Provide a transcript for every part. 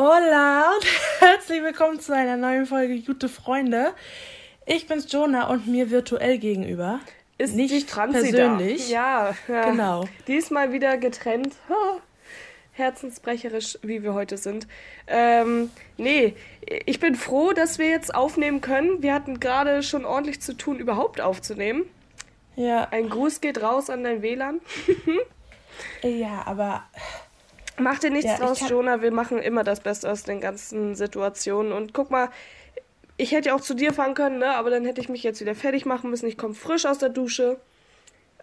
Hola und herzlich willkommen zu einer neuen Folge Gute Freunde. Ich bin's Jonah und mir virtuell gegenüber. Ist nicht die Franzi persönlich. Ja, ja, genau. Diesmal wieder getrennt. Herzensbrecherisch, wie wir heute sind. Ähm, nee, ich bin froh, dass wir jetzt aufnehmen können. Wir hatten gerade schon ordentlich zu tun, überhaupt aufzunehmen. Ja. Ein Gruß geht raus an dein WLAN. ja, aber. Mach dir nichts ja, draus. Jonah. Wir machen immer das Beste aus den ganzen Situationen. Und guck mal, ich hätte ja auch zu dir fahren können, ne? aber dann hätte ich mich jetzt wieder fertig machen müssen. Ich komme frisch aus der Dusche.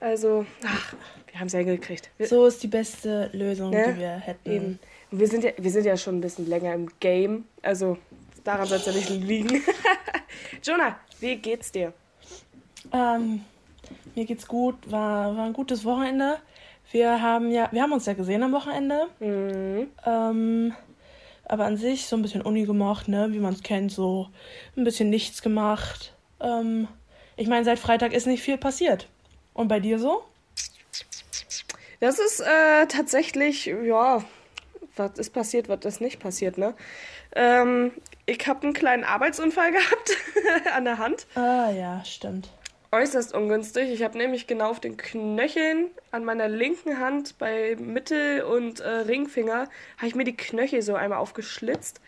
Also, ach, wir haben es ja hingekriegt. Wir, so ist die beste Lösung, ne? die wir hätten. Eben. Wir sind, ja, wir sind ja schon ein bisschen länger im Game. Also, daran soll es ja nicht liegen. Jonah, wie geht's dir? Ähm, mir geht's gut. War, war ein gutes Wochenende. Wir haben ja, wir haben uns ja gesehen am Wochenende. Mhm. Ähm, aber an sich so ein bisschen Uni gemacht, ne, wie man es kennt, so ein bisschen nichts gemacht. Ähm, ich meine, seit Freitag ist nicht viel passiert. Und bei dir so? Das ist äh, tatsächlich, ja, was ist passiert, was ist nicht passiert, ne? Ähm, ich habe einen kleinen Arbeitsunfall gehabt an der Hand. Ah ja, stimmt äußerst ungünstig. Ich habe nämlich genau auf den Knöcheln an meiner linken Hand bei Mittel- und äh, Ringfinger habe ich mir die Knöchel so einmal aufgeschlitzt.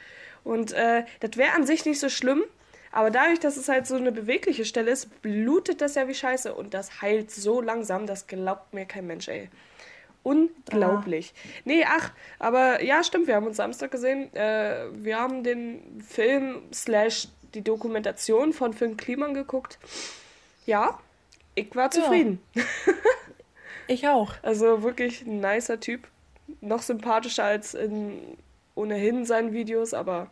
Und äh, das wäre an sich nicht so schlimm, aber dadurch, dass es halt so eine bewegliche Stelle ist, blutet das ja wie Scheiße und das heilt so langsam, das glaubt mir kein Mensch, ey. Unglaublich. Ah. Nee, ach, aber ja, stimmt, wir haben uns Samstag gesehen. Äh, wir haben den Film slash die Dokumentation von Finn Kliman geguckt ja, ich war zufrieden. Ja. ich auch. Also wirklich ein nicer Typ. Noch sympathischer als in ohnehin seinen Videos, aber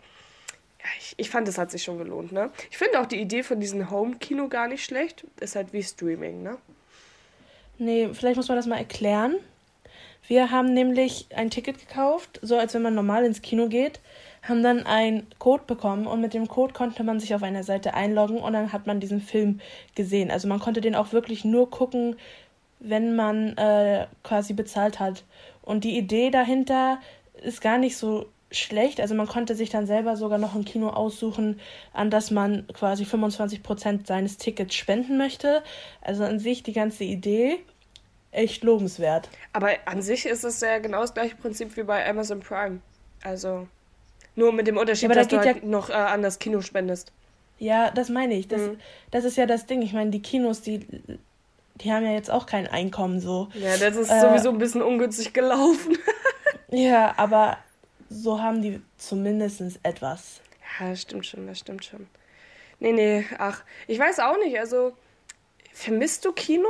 ja, ich, ich fand, es hat sich schon gelohnt. Ne? Ich finde auch die Idee von diesem Home-Kino gar nicht schlecht. Ist halt wie Streaming, ne? Nee, vielleicht muss man das mal erklären. Wir haben nämlich ein Ticket gekauft, so als wenn man normal ins Kino geht haben dann einen Code bekommen und mit dem Code konnte man sich auf einer Seite einloggen und dann hat man diesen Film gesehen. Also man konnte den auch wirklich nur gucken, wenn man äh, quasi bezahlt hat. Und die Idee dahinter ist gar nicht so schlecht. Also man konnte sich dann selber sogar noch ein Kino aussuchen, an das man quasi 25% seines Tickets spenden möchte. Also an sich die ganze Idee echt lobenswert. Aber an sich ist es ja genau das gleiche Prinzip wie bei Amazon Prime. Also nur mit dem Unterschied, ja, dass da du halt ja noch äh, an das Kino spendest. Ja, das meine ich. Das, mhm. das ist ja das Ding. Ich meine, die Kinos, die, die haben ja jetzt auch kein Einkommen so. Ja, das ist äh, sowieso ein bisschen ungünstig gelaufen. ja, aber so haben die zumindest etwas. Ja, das stimmt schon, das stimmt schon. Nee, nee, ach, ich weiß auch nicht. Also, vermisst du Kino?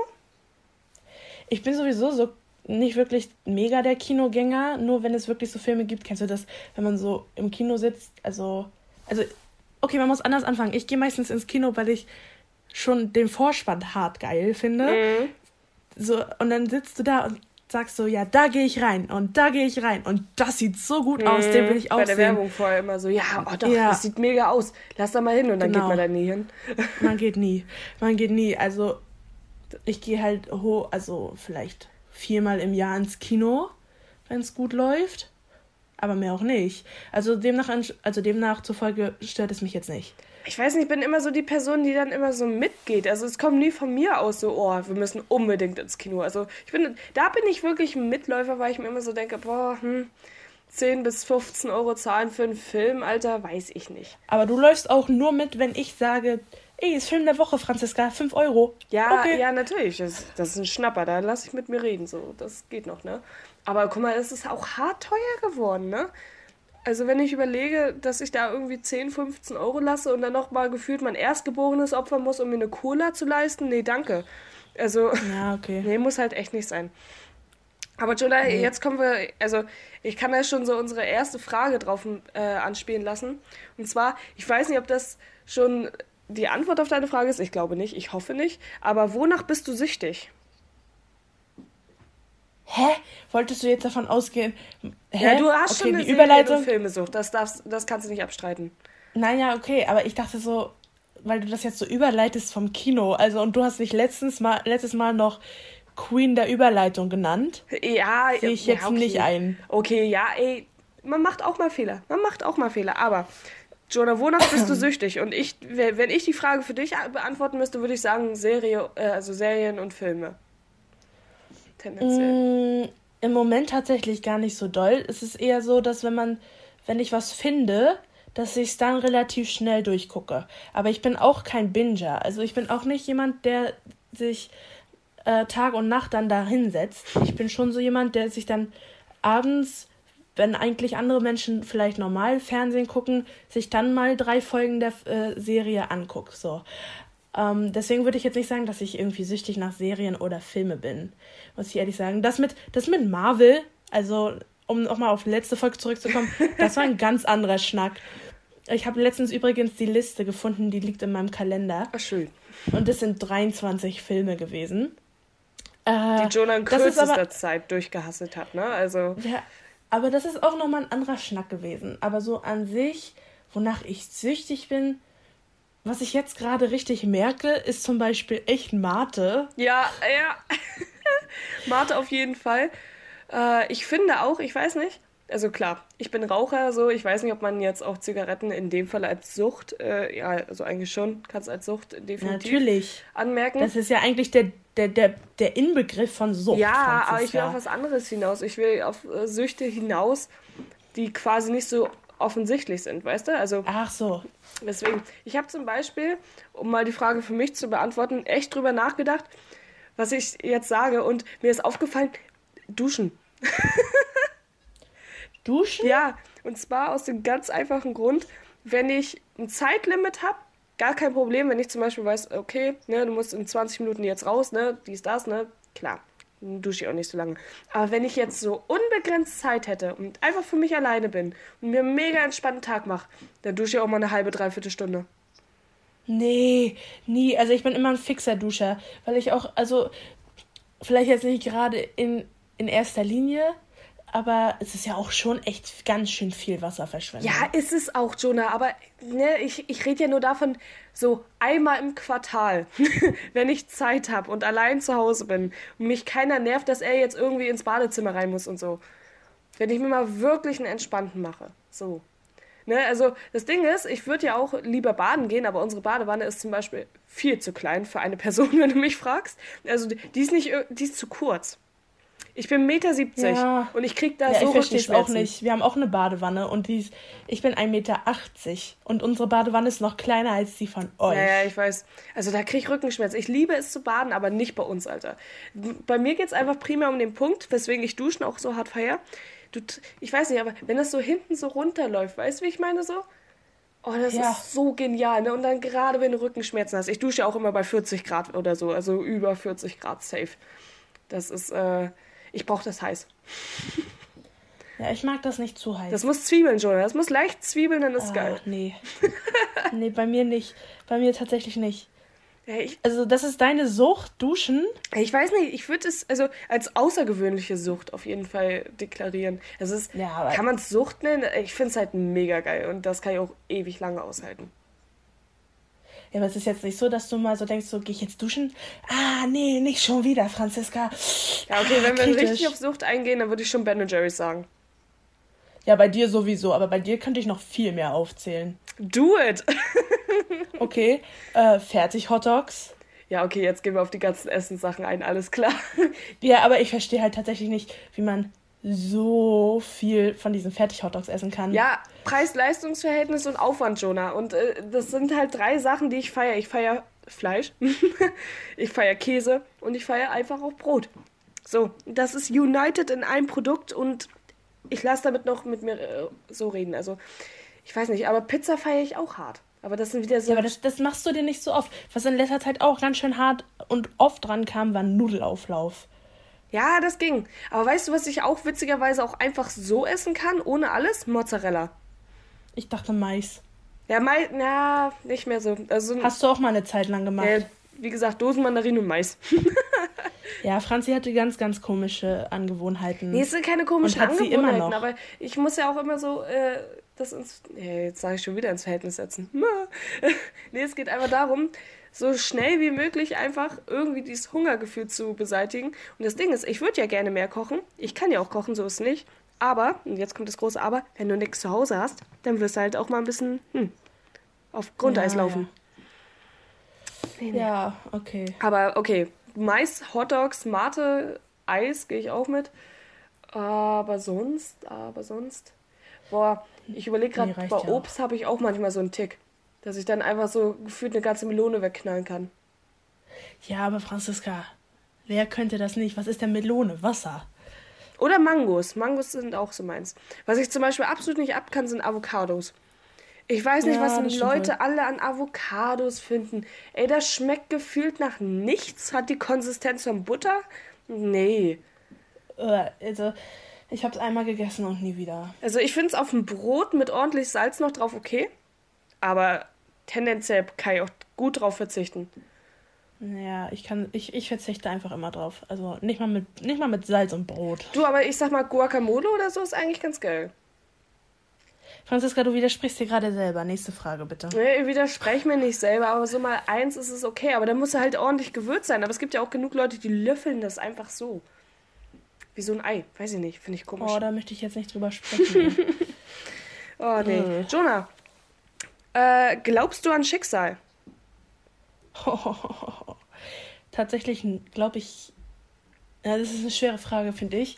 Ich bin sowieso so nicht wirklich mega der Kinogänger, nur wenn es wirklich so Filme gibt, kennst du das, wenn man so im Kino sitzt, also, also, okay, man muss anders anfangen. Ich gehe meistens ins Kino, weil ich schon den Vorspann hart geil finde. Mhm. So, und dann sitzt du da und sagst so, ja, da gehe ich rein und da gehe ich rein und das sieht so gut mhm. aus, den will ich auch Bei der sehen. Werbung vorher immer so, ja, oh doch, ja. das sieht mega aus, lass da mal hin und dann genau. geht man da nie hin. man geht nie, man geht nie, also ich gehe halt hoch, also vielleicht viermal im Jahr ins Kino, wenn es gut läuft. Aber mehr auch nicht. Also demnach, also demnach zufolge stört es mich jetzt nicht. Ich weiß nicht, ich bin immer so die Person, die dann immer so mitgeht. Also es kommt nie von mir aus so, oh, wir müssen unbedingt ins Kino. Also ich bin, da bin ich wirklich ein Mitläufer, weil ich mir immer so denke, boah, hm, 10 bis 15 Euro zahlen für einen Film, Alter, weiß ich nicht. Aber du läufst auch nur mit, wenn ich sage, Ey, ist Film der Woche, Franziska. 5 Euro. Ja, okay. ja, natürlich. Das, das ist ein Schnapper. Da lasse ich mit mir reden. So, das geht noch, ne? Aber guck mal, es ist auch hart teuer geworden, ne? Also wenn ich überlege, dass ich da irgendwie 10, 15 Euro lasse und dann noch mal gefühlt mein Erstgeborenes opfern muss, um mir eine Cola zu leisten, nee, danke. Also, ja, okay. nee, muss halt echt nicht sein. Aber Jola, nee. jetzt kommen wir, also ich kann da schon so unsere erste Frage drauf äh, anspielen lassen. Und zwar, ich weiß nicht, ob das schon die Antwort auf deine Frage ist, ich glaube nicht, ich hoffe nicht. Aber wonach bist du süchtig? Hä? Wolltest du jetzt davon ausgehen? Hä? Ja, du hast okay, schon eine die Überleitung. Filmesucht, das, darfst, das kannst du nicht abstreiten. Nein, ja, okay, aber ich dachte so, weil du das jetzt so überleitest vom Kino, also und du hast dich letztens mal, letztes Mal noch Queen der Überleitung genannt. Ja, sehe ich jetzt ja, okay. nicht ein. Okay, ja, ey, man macht auch mal Fehler. Man macht auch mal Fehler. Aber, Jonah, wonach bist du süchtig? Und ich, wenn ich die Frage für dich beantworten müsste, würde ich sagen, Serie, äh, also Serien und Filme. Tendenziell. Mm, Im Moment tatsächlich gar nicht so doll. Es ist eher so, dass wenn man, wenn ich was finde, dass ich es dann relativ schnell durchgucke. Aber ich bin auch kein Binger. Also ich bin auch nicht jemand, der sich äh, Tag und Nacht dann da hinsetzt. Ich bin schon so jemand, der sich dann abends, wenn eigentlich andere Menschen vielleicht normal Fernsehen gucken, sich dann mal drei Folgen der äh, Serie anguckt. So. Ähm, deswegen würde ich jetzt nicht sagen, dass ich irgendwie süchtig nach Serien oder Filme bin. Muss ich ehrlich sagen. Das mit, das mit Marvel, also um nochmal auf die letzte Folge zurückzukommen, das war ein ganz anderer Schnack. Ich habe letztens übrigens die Liste gefunden, die liegt in meinem Kalender. Ach, schön. Und das sind 23 Filme gewesen. Äh, die Jonah in kürzester aber, Zeit durchgehasselt hat, ne? Also. Ja, aber das ist auch nochmal ein anderer Schnack gewesen. Aber so an sich, wonach ich süchtig bin, was ich jetzt gerade richtig merke, ist zum Beispiel echt Mate. Ja, ja. Mate auf jeden Fall. Äh, ich finde auch, ich weiß nicht, also klar, ich bin Raucher, so ich weiß nicht, ob man jetzt auch Zigaretten in dem Fall als Sucht, äh, ja, also eigentlich schon, kann es als Sucht definitiv Natürlich. anmerken. Das ist ja eigentlich der, der, der, der Inbegriff von Sucht. Ja, aber ich will auf was anderes hinaus. Ich will auf äh, Süchte hinaus, die quasi nicht so offensichtlich sind, weißt du? Also, Ach so. Deswegen, ich habe zum Beispiel, um mal die Frage für mich zu beantworten, echt drüber nachgedacht, was ich jetzt sage und mir ist aufgefallen, duschen. Duschen? Ja, und zwar aus dem ganz einfachen Grund, wenn ich ein Zeitlimit habe, gar kein Problem, wenn ich zum Beispiel weiß, okay, ne, du musst in 20 Minuten jetzt raus, ne, dies, das, ne, klar, dann dusche ich auch nicht so lange. Aber wenn ich jetzt so unbegrenzt Zeit hätte und einfach für mich alleine bin und mir einen mega entspannten Tag mache, dann dusche ich auch mal eine halbe, dreiviertel Stunde. Nee, nie. Also ich bin immer ein fixer Duscher, weil ich auch, also vielleicht jetzt nicht gerade in, in erster Linie, aber es ist ja auch schon echt ganz schön viel Wasserverschwendung. Ja, ist es auch, Jonah, aber ne, ich, ich rede ja nur davon, so einmal im Quartal, wenn ich Zeit habe und allein zu Hause bin und mich keiner nervt, dass er jetzt irgendwie ins Badezimmer rein muss und so. Wenn ich mir mal wirklich einen entspannten mache. So. Ne, also das Ding ist, ich würde ja auch lieber baden gehen, aber unsere Badewanne ist zum Beispiel viel zu klein für eine Person, wenn du mich fragst. Also die ist nicht, die ist zu kurz. Ich bin 1,70 Meter ja. und ich krieg da ja, so ich es auch nicht. Wir haben auch eine Badewanne und die ist, ich bin 1,80 Meter und unsere Badewanne ist noch kleiner als die von euch. Ja, ja, ich weiß. Also da krieg ich Rückenschmerzen. Ich liebe es zu baden, aber nicht bei uns, Alter. Bei mir geht es einfach primär um den Punkt, weswegen ich Duschen auch so hart feier. Du, ich weiß nicht, aber wenn das so hinten so runterläuft, weißt du, wie ich meine so? Oh, das ja. ist so genial, ne? Und dann gerade, wenn du Rückenschmerzen hast. Ich dusche auch immer bei 40 Grad oder so, also über 40 Grad safe. Das ist, äh, ich brauche das heiß. Ja, ich mag das nicht zu heiß. Das muss Zwiebeln, Jonah. Das muss leicht Zwiebeln, dann ist Ach, geil. Nee. nee, bei mir nicht. Bei mir tatsächlich nicht. Ja, ich, also, das ist deine Sucht, Duschen? Ich weiß nicht, ich würde es also als außergewöhnliche Sucht auf jeden Fall deklarieren. Es ist, ja, kann man es Sucht nennen? Ich finde es halt mega geil und das kann ich auch ewig lange aushalten. Ja, aber es ist jetzt nicht so, dass du mal so denkst, so gehe ich jetzt duschen? Ah, nee, nicht schon wieder, Franziska. Ja, okay, wenn wir richtig auf Sucht eingehen, dann würde ich schon Ben Jerry's sagen. Ja, bei dir sowieso, aber bei dir könnte ich noch viel mehr aufzählen. Do it! okay, äh, fertig Hotdogs. Ja, okay, jetzt gehen wir auf die ganzen Essenssachen ein, alles klar. ja, aber ich verstehe halt tatsächlich nicht, wie man so viel von diesen Fertig-Hotdogs essen kann. Ja, Preis-Leistungs-Verhältnis und Aufwand, Jonah. Und äh, das sind halt drei Sachen, die ich feiere. Ich feiere Fleisch, ich feiere Käse und ich feiere einfach auch Brot. So, das ist united in einem Produkt und ich lasse damit noch mit mir äh, so reden. Also, ich weiß nicht, aber Pizza feiere ich auch hart. Aber das sind wieder so. Ja, aber das, das machst du dir nicht so oft. Was in letzter Zeit auch ganz schön hart und oft dran kam, war Nudelauflauf. Ja, das ging. Aber weißt du, was ich auch witzigerweise auch einfach so essen kann, ohne alles? Mozzarella. Ich dachte Mais. Ja, Mais, na, nicht mehr so. Also, Hast du auch mal eine Zeit lang gemacht? Ja, wie gesagt, Dosenmandarinen und Mais. ja, Franzi hatte ganz, ganz komische Angewohnheiten. Nee, es sind keine komischen Angewohnheiten, aber ich muss ja auch immer so äh, das ins. Ja, jetzt sage ich schon wieder ins Verhältnis setzen. nee, es geht einfach darum, so schnell wie möglich einfach irgendwie dieses Hungergefühl zu beseitigen. Und das Ding ist, ich würde ja gerne mehr kochen. Ich kann ja auch kochen, so ist es nicht. Aber, und jetzt kommt das große Aber, wenn du nichts zu Hause hast, dann wirst du halt auch mal ein bisschen hm, auf Grundeis Ja, laufen. Ja. ja, okay. Aber okay, Mais, Hotdogs, Mate, Eis gehe ich auch mit. Aber sonst, aber sonst. Boah, ich überlege gerade, Nee, bei ja Obst habe ich auch manchmal so einen Tick. Dass ich dann einfach so gefühlt eine ganze Melone wegknallen kann. Ja, aber Franziska, wer könnte das nicht? Was ist denn Melone? Wasser. Oder Mangos. Mangos sind auch so meins. Was ich zum Beispiel absolut nicht ab kann, sind Avocados. Ich weiß nicht, Ja, was Leute wohl. alle an Avocados finden. Ey, das schmeckt gefühlt nach nichts. Hat die Konsistenz von Butter? Nee. Äh, Also, ich habe es einmal gegessen und nie wieder. Also ich finde es auf dem Brot mit ordentlich Salz noch drauf okay. Aber tendenziell kann ich auch gut drauf verzichten. Ja, ich kann, ich, ich verzichte einfach immer drauf. Also nicht mal mit, nicht mal mit Salz und Brot. Du, aber ich sag mal, Guacamole oder so ist eigentlich ganz geil. Franziska, du widersprichst dir gerade selber. Nächste Frage, bitte. Nee, ich widerspreche mir nicht selber, aber so mal eins ist es okay. Aber da muss er halt ordentlich gewürzt sein. Aber es gibt ja auch genug Leute, die löffeln das einfach so. Wie so ein Ei. Weiß ich nicht. Finde ich komisch. Oh, da möchte ich jetzt nicht drüber sprechen. Oh, nee. Äh. Jonah, äh, glaubst du an Schicksal? Tatsächlich glaube ich, ja, das ist eine schwere Frage, finde ich.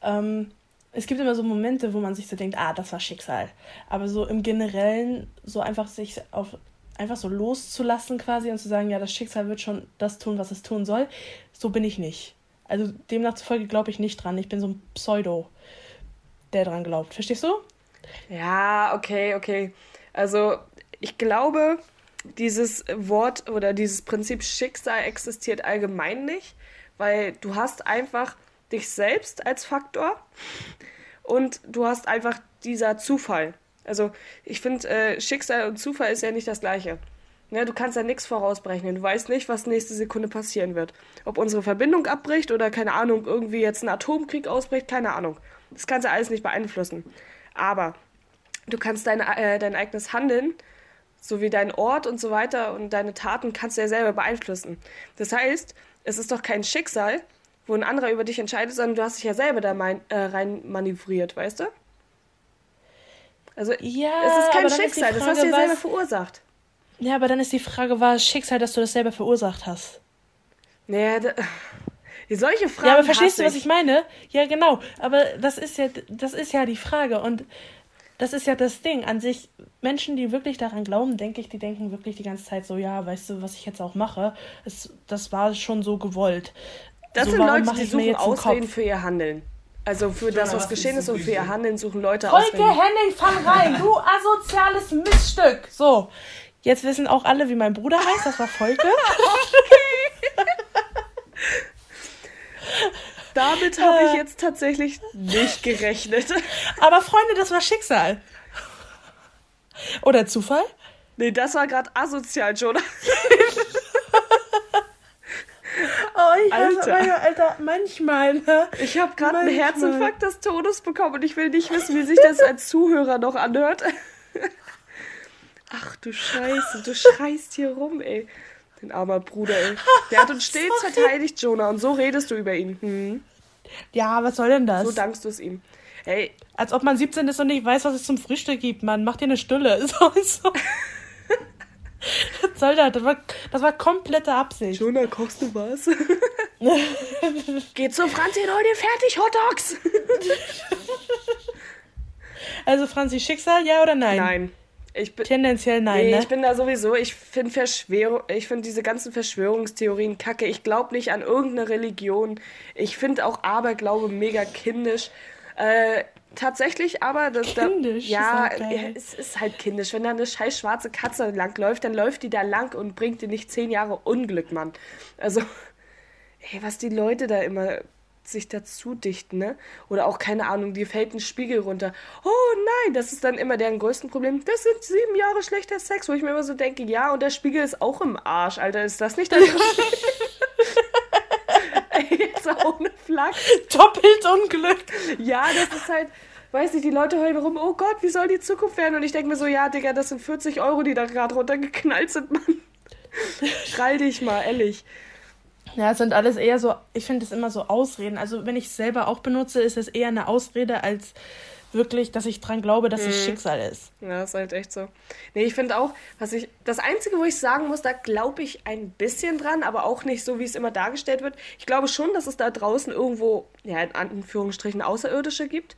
Ähm, es gibt immer so Momente, wo man sich so denkt, ah, das war Schicksal. Aber so im Generellen, so einfach sich auf einfach so loszulassen quasi und zu sagen, ja, das Schicksal wird schon das tun, was es tun soll, so bin ich nicht. Also demnach zufolge glaube ich nicht dran. Ich bin so ein Pseudo, der dran glaubt. Verstehst du? Ja, okay, okay. Also, ich glaube, dieses Wort oder dieses Prinzip Schicksal existiert allgemein nicht, weil du hast einfach dich selbst als Faktor und du hast einfach dieser Zufall. Also, ich finde, äh, Schicksal und Zufall ist ja nicht das Gleiche. Ja, du kannst ja nichts vorausberechnen. Du weißt nicht, was nächste Sekunde passieren wird. Ob unsere Verbindung abbricht oder, keine Ahnung, irgendwie jetzt ein Atomkrieg ausbricht, keine Ahnung. Das kannst du alles nicht beeinflussen. Aber du kannst deine, äh, dein eigenes Handeln, sowie deinen Ort und so weiter und deine Taten kannst du ja selber beeinflussen. Das heißt, es ist doch kein Schicksal, wo ein anderer über dich entscheidet, sondern du hast dich ja selber da mein, äh, rein manövriert, weißt du? Also Ja, es ist kein dann ist Schicksal, das Frage, hast du ja selber verursacht. Ja, aber dann ist die Frage, war es Schicksal, dass du das selber verursacht hast? Nee, da, solche Fragen Ja, aber verstehst du, was ich meine? Ja, genau. Aber das ist ja, das ist ja die Frage. Und das ist ja das Ding. An sich, Menschen, die wirklich daran glauben, denke ich, die denken wirklich die ganze Zeit so, ja, weißt du, was ich jetzt auch mache, es, das war schon so gewollt. Das so, sind Leute, die suchen Ausreden für ihr Handeln. Also für das, was geschehen ist ist und für ihr? Handeln suchen Leute Folge Ausreden. Henning, fang rein, du asoziales Miststück. So, jetzt wissen auch alle, wie mein Bruder heißt. Das war Folge. Damit habe ich Äh. jetzt tatsächlich nicht gerechnet. Aber Freunde, das war Schicksal. Oder Zufall? Nee, das war gerade asozial, Jonah. Oh, ich Alter. Meine, Alter, manchmal, ne? Ich habe gerade einen. Herzinfarkt des Todes bekommen und ich will nicht wissen, wie sich das als Zuhörer noch anhört. Ach du Scheiße, du schreist hier rum, ey. Dein armer Bruder, ey. Der hat uns stets Sorry. verteidigt, Jonah, und so redest du über ihn. Hm. Ja, was soll denn das? So dankst du es ihm. Ey, Als ob man 17 ist und nicht weiß, was es zum Frühstück gibt, Mann. Mach dir eine Stulle. So, so. was soll das? Das war, das war komplette Absicht. Jonah, kochst du was? Geh zum Franzi und hol dir fertig Hotdogs. Also, Franzi, Schicksal, ja oder nein? Nein. Ich bin, Tendenziell nein, nee, ne? ich bin da sowieso, ich finde Verschwörung, ich finde diese ganzen Verschwörungstheorien kacke. Ich glaube nicht an irgendeine Religion. Ich finde auch Aberglaube mega kindisch. Äh, tatsächlich aber das Kindisch, da, ja, ist es ist halt kindisch. Wenn da eine scheiß schwarze Katze lang läuft, dann läuft die da lang und bringt dir nicht zehn Jahre Unglück, Mann. Also, ey, was die Leute da immer sich dazu dichten, ne? Oder auch, keine Ahnung, dir fällt ein Spiegel runter. Oh nein, das ist dann immer deren größten Problem. Das sind sieben Jahre schlechter Sex, wo ich mir immer so denke, ja, und der Spiegel ist auch im Arsch, Alter. Ist das nicht dein Problem? Ey, jetzt ohne Flachs. Doppelt Unglück. Ja, das ist halt, weiß nicht, die Leute heulen rum, oh Gott, wie soll die Zukunft werden? Und ich denke mir so, ja, Digga, das sind 40 Euro, die da gerade runtergeknallt sind, Mann. Krall dich mal, ehrlich. Ja, es sind alles eher so, ich finde es immer so Ausreden. Also wenn ich es selber auch benutze, ist es eher eine Ausrede als wirklich, dass ich dran glaube, dass es Mhm. Schicksal ist. Ja, ist halt echt so. Nee, ich finde auch, was ich. Das Einzige, wo ich sagen muss, da glaube ich ein bisschen dran, aber auch nicht so, wie es immer dargestellt wird. Ich glaube schon, dass es da draußen irgendwo, ja, in Anführungsstrichen Außerirdische gibt.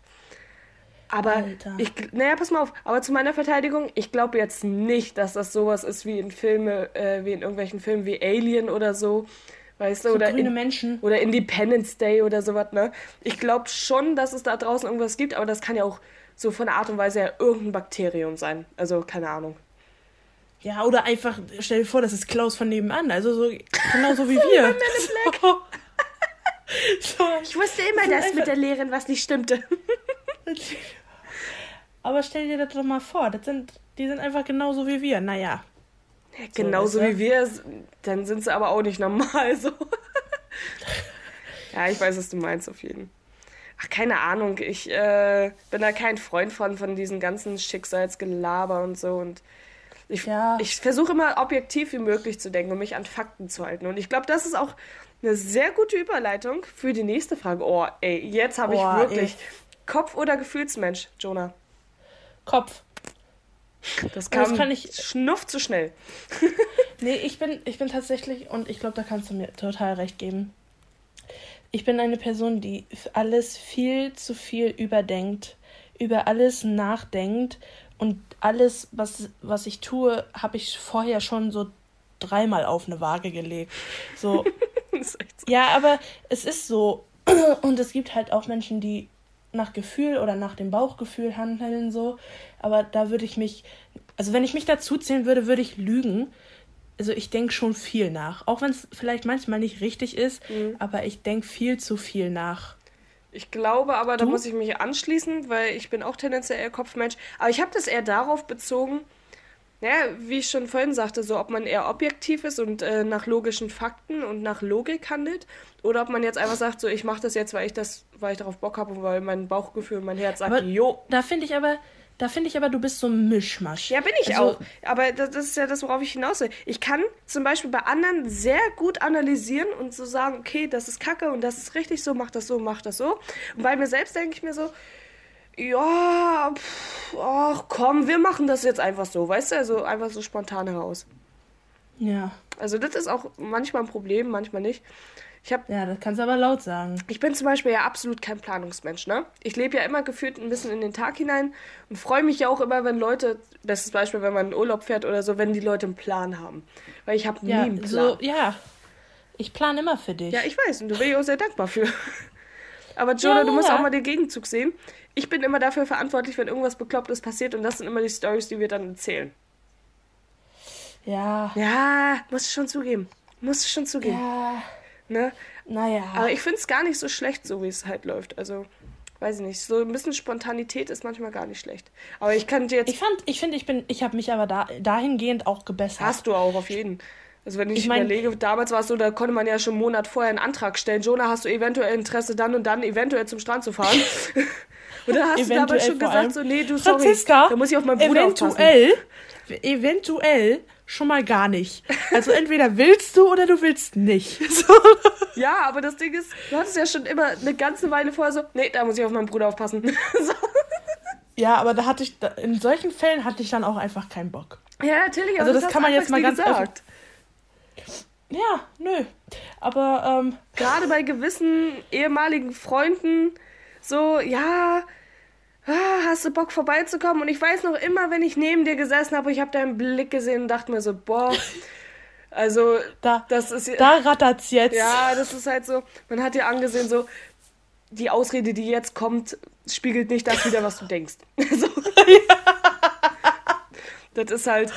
Aber Alter. ich, naja, pass mal auf, aber zu meiner Verteidigung, ich glaube jetzt nicht, dass das sowas ist wie in Filme, äh, wie in irgendwelchen Filmen wie Alien oder so. Weißt du, So oder grüne in, Menschen. oder Independence Day oder sowas, ne? Ich glaube schon, dass es da draußen irgendwas gibt, aber das kann ja auch so von der Art und Weise her irgendein Bakterium sein. Also, keine Ahnung. Ja, oder einfach, stell dir vor, das ist Klaus von nebenan. Also so genauso wie wir. so. so. Ich wusste immer, ist dass einfach- mit der Lehrerin was nicht stimmte. Aber stell dir das doch mal vor, das sind, die sind einfach genauso wie wir. Naja. Genauso weißt du? wie wir, dann sind sie aber auch nicht normal so. ja, ich weiß, was du meinst, auf jeden Ach, keine Ahnung. Ich äh, bin da kein Freund von, von diesen ganzen Schicksalsgelaber und so. Und ich, Ja. ich versuche immer objektiv wie möglich zu denken und mich an Fakten zu halten. Und ich glaube, das ist auch eine sehr gute Überleitung für die nächste Frage. Oh, ey, jetzt habe ich Oh, wirklich Kopf- oder Gefühlsmensch, Jonah. Kopf. Das Aber das kam kann ich- schnuff zu schnell. Nee, ich bin, ich bin tatsächlich, und ich glaube, da kannst du mir total recht geben. Ich bin eine Person, die alles viel zu viel überdenkt, über alles nachdenkt und alles, was, was ich tue, habe ich vorher schon so dreimal auf eine Waage gelegt. So, so. ja, aber es ist so. Und es gibt halt auch Menschen, die nach Gefühl oder nach dem Bauchgefühl handeln so. Aber da würde ich mich, also wenn ich mich dazu zählen würde, würde ich lügen. Also ich denke schon viel nach. Auch wenn es vielleicht manchmal nicht richtig ist, aber ich denke viel zu viel nach. Ich glaube aber, da Du? muss ich mich anschließen, weil ich bin auch tendenziell eher Kopfmensch. Aber ich habe das eher darauf bezogen, naja, wie ich schon vorhin sagte, so ob man eher objektiv ist und äh, nach logischen Fakten und nach Logik handelt oder ob man jetzt einfach sagt, so ich mache das jetzt, weil ich das, weil ich darauf Bock habe und weil mein Bauchgefühl und mein Herz sagt, Aber jo. Da finde ich aber, da finde ich aber, du bist so ein Mischmasch. Ja, bin ich Also, auch. Aber das, das ist ja das, worauf ich hinaus will. Ich kann zum Beispiel bei anderen sehr gut analysieren und so sagen, okay, das ist Kacke und das ist richtig so, mach das so, mach das so. Und bei mir selbst denke ich mir so, ja, pff, ach komm, wir machen das jetzt einfach so, weißt du, also einfach so spontan heraus. Ja. Also das ist auch manchmal ein Problem, manchmal nicht. Ich habe Ja, das kannst du aber laut sagen. ich bin zum Beispiel ja absolut kein Planungsmensch, ne? Ich lebe ja immer gefühlt ein bisschen in den Tag hinein und freue mich ja auch immer, wenn Leute, bestes Beispiel, wenn man in Urlaub fährt oder so, wenn die Leute einen Plan haben. Weil ich habe nie Ja, einen Plan. so, ja. Ich plane immer für dich. Ja, ich weiß und da bin ich auch sehr dankbar für. Aber Jonah, Ja, du musst ja. auch mal den Gegenzug sehen. Ich bin immer dafür verantwortlich, wenn irgendwas Beklopptes passiert und das sind immer die Stories, die wir dann erzählen. Ja. Ja, musst du schon zugeben. Musst du schon zugeben. Ja. Ne? Naja. Aber ich finde es gar nicht so schlecht, so wie es halt läuft. Also, weiß ich nicht. So ein bisschen Spontanität ist manchmal gar nicht schlecht. Aber ich kann dir jetzt. Ich fand, ich finde, ich bin, ich habe mich aber da, dahingehend auch gebessert. hast du auch auf jeden. Also wenn ich, Ich mein- überlege, damals war es so, da konnte man ja schon einen Monat vorher einen Antrag stellen. Jonah, hast du eventuell Interesse, dann und dann eventuell zum Strand zu fahren? Oder hast du damals Eventuell schon gesagt, so, nee, du, sorry, Franziska, da muss ich auf meinen Bruder aufpassen. eventuell, eventuell schon mal gar nicht. Also entweder willst du oder du willst nicht. So. Ja, aber das Ding ist, du hattest ja schon immer eine ganze Weile vorher so, nee, da muss ich auf meinen Bruder aufpassen. so. Ja, aber da hatte ich, in solchen Fällen hatte ich dann auch einfach keinen Bock. Ja, natürlich. Also aber das kann man jetzt mal ganz offen- Ja, nö. Aber, ähm, Gerade bei gewissen ehemaligen Freunden, so, ja, hast du Bock vorbeizukommen? Und ich weiß noch immer, wenn ich neben dir gesessen habe, ich habe deinen Blick gesehen und dachte mir so, boah, also, da, das ist da rattert's jetzt. Ja, das ist halt so, man hat dir angesehen, so, die Ausrede, die jetzt kommt, spiegelt nicht das wieder, was du denkst. so. Das ist halt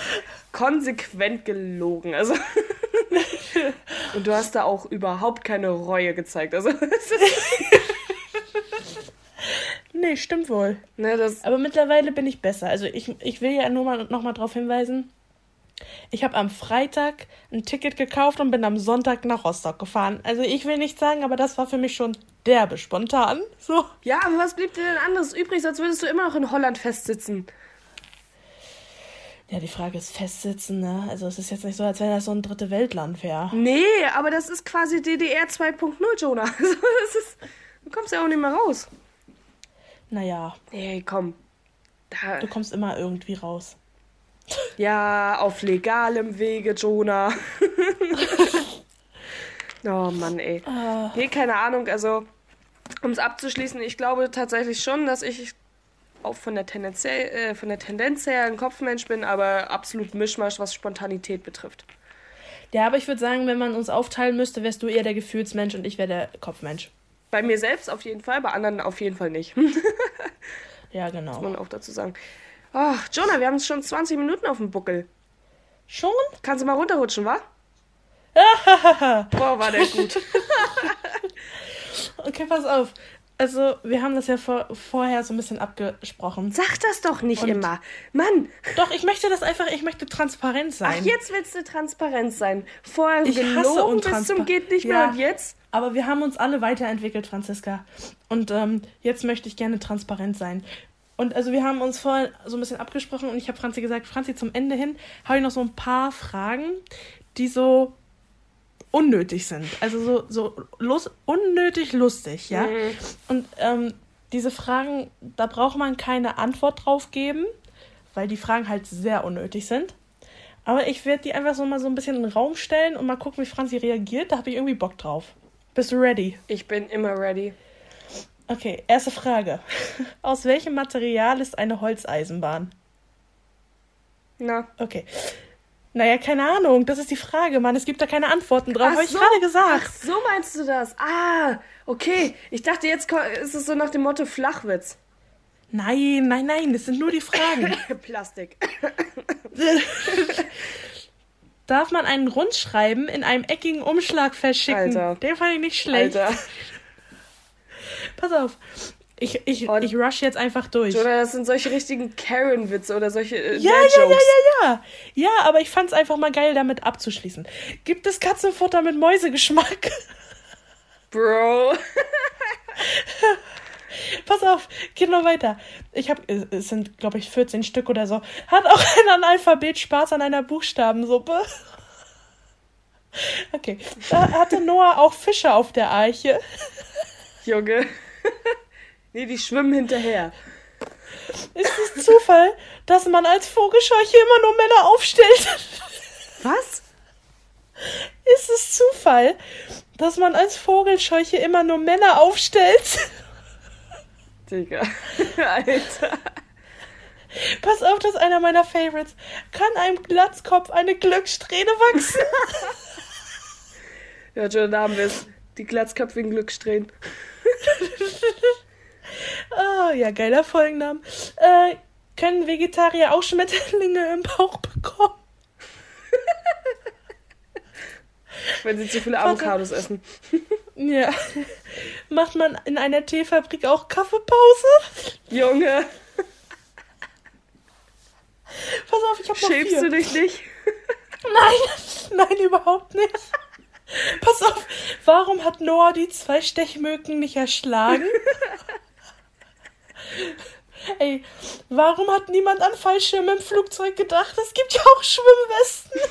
konsequent gelogen. Also. Und du hast da auch überhaupt keine Reue gezeigt. Also, Nee, stimmt wohl. ne, das, Aber mittlerweile bin ich besser. Also ich, ich will ja nur mal noch mal darauf hinweisen. Ich habe am Freitag ein Ticket gekauft und bin am Sonntag nach Rostock gefahren. Also ich will nicht sagen, aber das war für mich schon derbe spontan. So. ja, aber was blieb dir denn anderes übrig, sonst würdest du immer noch in Holland festsitzen. Ja, die Frage ist festsitzen, ne? Also es ist jetzt nicht so, als wenn das so ein dritte Weltland wäre. Nee, aber das ist quasi DDR 2.0, Jonah. Also, das ist, du kommst ja auch nicht mehr raus. Naja, Nee, komm. Da, du kommst immer irgendwie raus. ja, auf legalem Wege, Jonah. oh Mann, ey. Ah, Nee, keine Ahnung. Also, um es abzuschließen, ich glaube tatsächlich schon, dass ich auch von der, Tendenz, äh, von der Tendenz her ein Kopfmensch bin, aber absolut Mischmasch, was Spontanität betrifft. ja, aber ich würde sagen, wenn man uns aufteilen müsste, wärst du eher der Gefühlsmensch und ich wäre der Kopfmensch. Bei mir selbst auf jeden Fall, bei anderen auf jeden Fall nicht. Ja, Muss genau. man auch dazu sagen. Ach, Jonah, wir haben schon 20 Minuten auf dem Buckel. Schon? Kannst du mal runterrutschen, wa? okay, Boah, war der gut. pass auf. Also, wir haben das ja vor, vorher so ein bisschen abgesprochen. Sag das doch nicht Und- immer. Mann, Doch, ich möchte das einfach, ich möchte transparent sein. ach, jetzt willst du transparent sein. Vorher Ich hasse gelogen bis zum geht nicht Ja. mehr und jetzt? Aber wir haben uns alle weiterentwickelt, Franziska. Und ähm, jetzt möchte ich gerne transparent sein. Und also wir haben uns vorher so ein bisschen abgesprochen und ich habe Franzi gesagt, Franzi, zum Ende hin habe ich noch so ein paar Fragen, die so unnötig sind. Also so, so lus unnötig lustig, ja. Mhm. Und ähm, diese Fragen, da braucht man keine Antwort drauf geben, weil die Fragen halt sehr unnötig sind. Aber ich werde die einfach so mal so ein bisschen in den Raum stellen und mal gucken, wie Franzi reagiert. Da habe ich irgendwie Bock drauf. Bist du ready? Ich bin immer ready. Okay, erste Frage. Aus welchem Material ist eine Holzeisenbahn? Na. Okay. Naja, keine Ahnung. Das ist die Frage, Mann. Es gibt da keine Antworten drauf. Habe ich so. gerade gesagt. Ach, so meinst du das? Ah, okay. Ich dachte, jetzt ist es so nach dem Motto Flachwitz. Nein, nein, nein. Das sind nur die Fragen. Plastik. Darf man einen Rundschreiben in einem eckigen Umschlag verschicken? Alter. Den fand ich nicht schlecht. Alter. Pass auf. Ich, ich, Und- ich rush jetzt einfach durch. Oder das sind solche richtigen Karen-Witze oder solche äh, Ja, ja, ja, ja, ja. Ja, aber ich fand's einfach mal geil, damit abzuschließen. Gibt es Katzenfutter mit Mäusegeschmack? Bro. Pass auf, geht noch weiter. Ich habe, es sind, glaube ich, 14 Stück oder so. Hat auch ein Analphabet Spaß an einer Buchstabensuppe? Okay. Da hatte Noah auch Fische auf der Eiche. Junge. nee, die schwimmen hinterher. Ist es Zufall, dass man als Vogelscheuche immer nur Männer aufstellt? Was? Ist es Zufall, dass man als Vogelscheuche immer nur Männer aufstellt? Digga. Alter. Pass auf, das ist einer meiner Favorites. Kann einem Glatzkopf eine Glückssträhne wachsen? Ja, schon, da haben wir es. Die glatzköpfigen Glückssträhnen. Ah, ja, geiler Folgennamen. Äh, können Vegetarier auch Schmetterlinge im Bauch bekommen? Wenn sie zu viele. Avocados essen. Ja. Macht man in einer Teefabrik auch Kaffeepause? Junge, Pass auf, ich hab noch schämst vier. du dich nicht? Nein, nein, überhaupt nicht. Pass auf, warum hat Noah die zwei Stechmücken nicht erschlagen? Ey, warum hat niemand an Fallschirme im Flugzeug gedacht? Es gibt ja auch Schwimmwesten.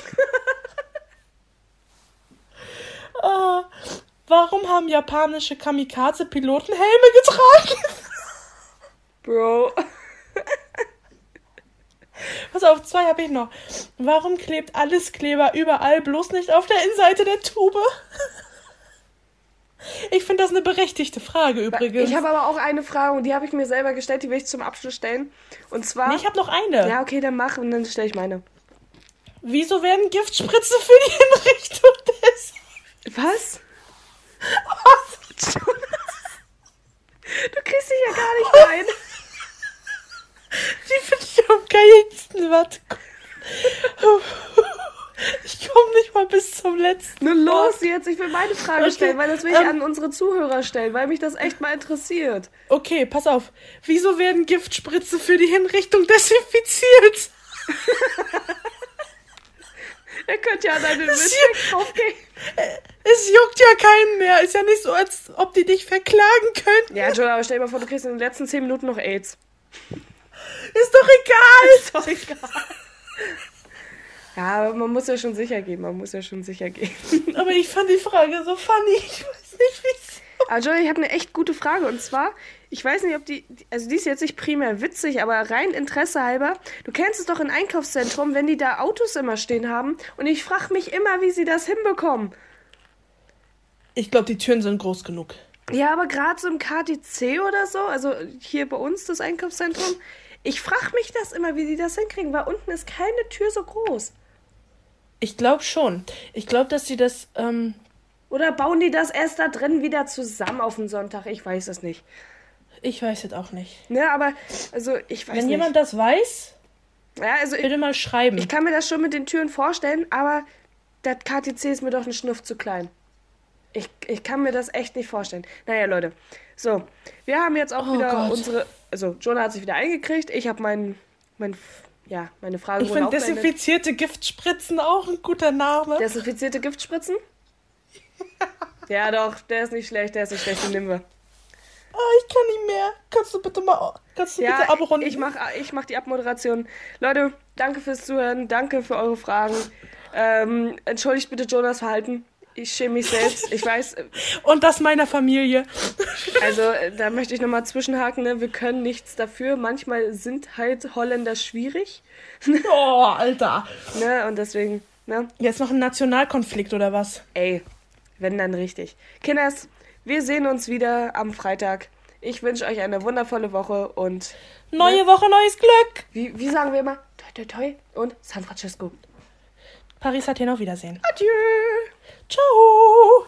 Ah, warum haben japanische Kamikaze-Piloten Helme getragen? Bro. Pass auf, zwei habe ich noch. Warum klebt alles Kleber überall, bloß nicht auf der Innenseite der Tube? Ich finde das eine berechtigte Frage übrigens. Ich habe aber auch eine Frage und die habe ich mir selber gestellt, die will ich zum Abschluss stellen. Und zwar. nee, ich habe noch eine. ja, okay, dann mach und dann stelle ich meine. Wieso werden Giftspritze für die Hinrichtung des... Was? Du kriegst dich ja gar nicht rein. Die finde ich am geilsten. Warte. Ich komme nicht mal bis zum letzten. Nur los jetzt, ich will meine Frage Okay, stellen, weil das will ich ähm, an unsere Zuhörer stellen, weil mich das echt mal interessiert. Okay, pass auf. Wieso werden Giftspritze für die Hinrichtung desinfiziert? Ihr könnt ja an deine Witze hier- draufgehen. Es juckt ja keinen mehr. Ist ja nicht so, als ob die dich verklagen können. Ja, Joe, aber stell dir mal vor, du kriegst in den letzten 10 Minuten noch AIDS. Ist doch egal. Ist doch egal. Ja, aber man muss ja schon sicher gehen. Man muss ja schon sicher gehen. Aber ich fand die Frage so funny. Ich weiß nicht, wieso. Aber Johnny, ich habe eine echt gute Frage. Und zwar, ich weiß nicht, ob die, also die ist jetzt nicht primär witzig, aber rein Interesse halber. Du kennst es doch in Einkaufszentrum, wenn die da Autos immer stehen haben. Und ich frage mich immer, wie sie das hinbekommen. Ich glaube, die Türen sind groß genug. Ja, aber gerade so im KTC oder so, also hier bei uns das Einkaufszentrum, ich frage mich das immer, wie die das hinkriegen, weil unten ist keine Tür so groß. Ich glaube schon. Ich glaube, dass sie das. Ähm, Oder bauen die das erst da drin wieder zusammen auf den Sonntag? Ich weiß es nicht. Ich weiß es auch nicht. Ne, aber, also ich weiß Wenn nicht. jemand das weiß, ja, also ich, bitte mal schreiben. ich kann mir das schon mit den Türen vorstellen, aber das KTC ist mir doch ein Schnuff zu klein. Ich, ich kann mir das echt nicht vorstellen. Naja, Leute. So, wir haben jetzt auch Oh wieder Gott. unsere. Also, Jonah hat sich wieder eingekriegt. Ich habe mein, mein. Ja, meine Frage ich finde desinfizierte Giftspritzen auch ein guter Name. Desinfizierte Giftspritzen? ja, doch, der ist nicht schlecht, der ist nicht schlecht, den nehmen wir. Ah, ich kann nicht mehr. Kannst du bitte mal. Kannst du Ja, bitte abrunden? ich mach, ich mach die Abmoderation. Leute, danke fürs Zuhören, danke für eure Fragen. Ähm, entschuldigt bitte Jonas Verhalten. Ich schäme mich selbst. Ich weiß, äh, Und das meiner Familie. also äh, da möchte ich nochmal zwischenhaken, ne? wir können nichts dafür. Manchmal sind halt Holländer schwierig. Oh, Alter. Ne? Und deswegen, ne? Jetzt noch ein Nationalkonflikt oder was? Ey, wenn dann richtig. Kinders, wir sehen uns wieder am Freitag. Ich wünsche euch eine wundervolle Woche und Neue Woche, neues Glück. wie, wie sagen wir immer? Toi, toi, toi und San Francisco. Paris hat hier noch Wiedersehen. Adieu! Ciao.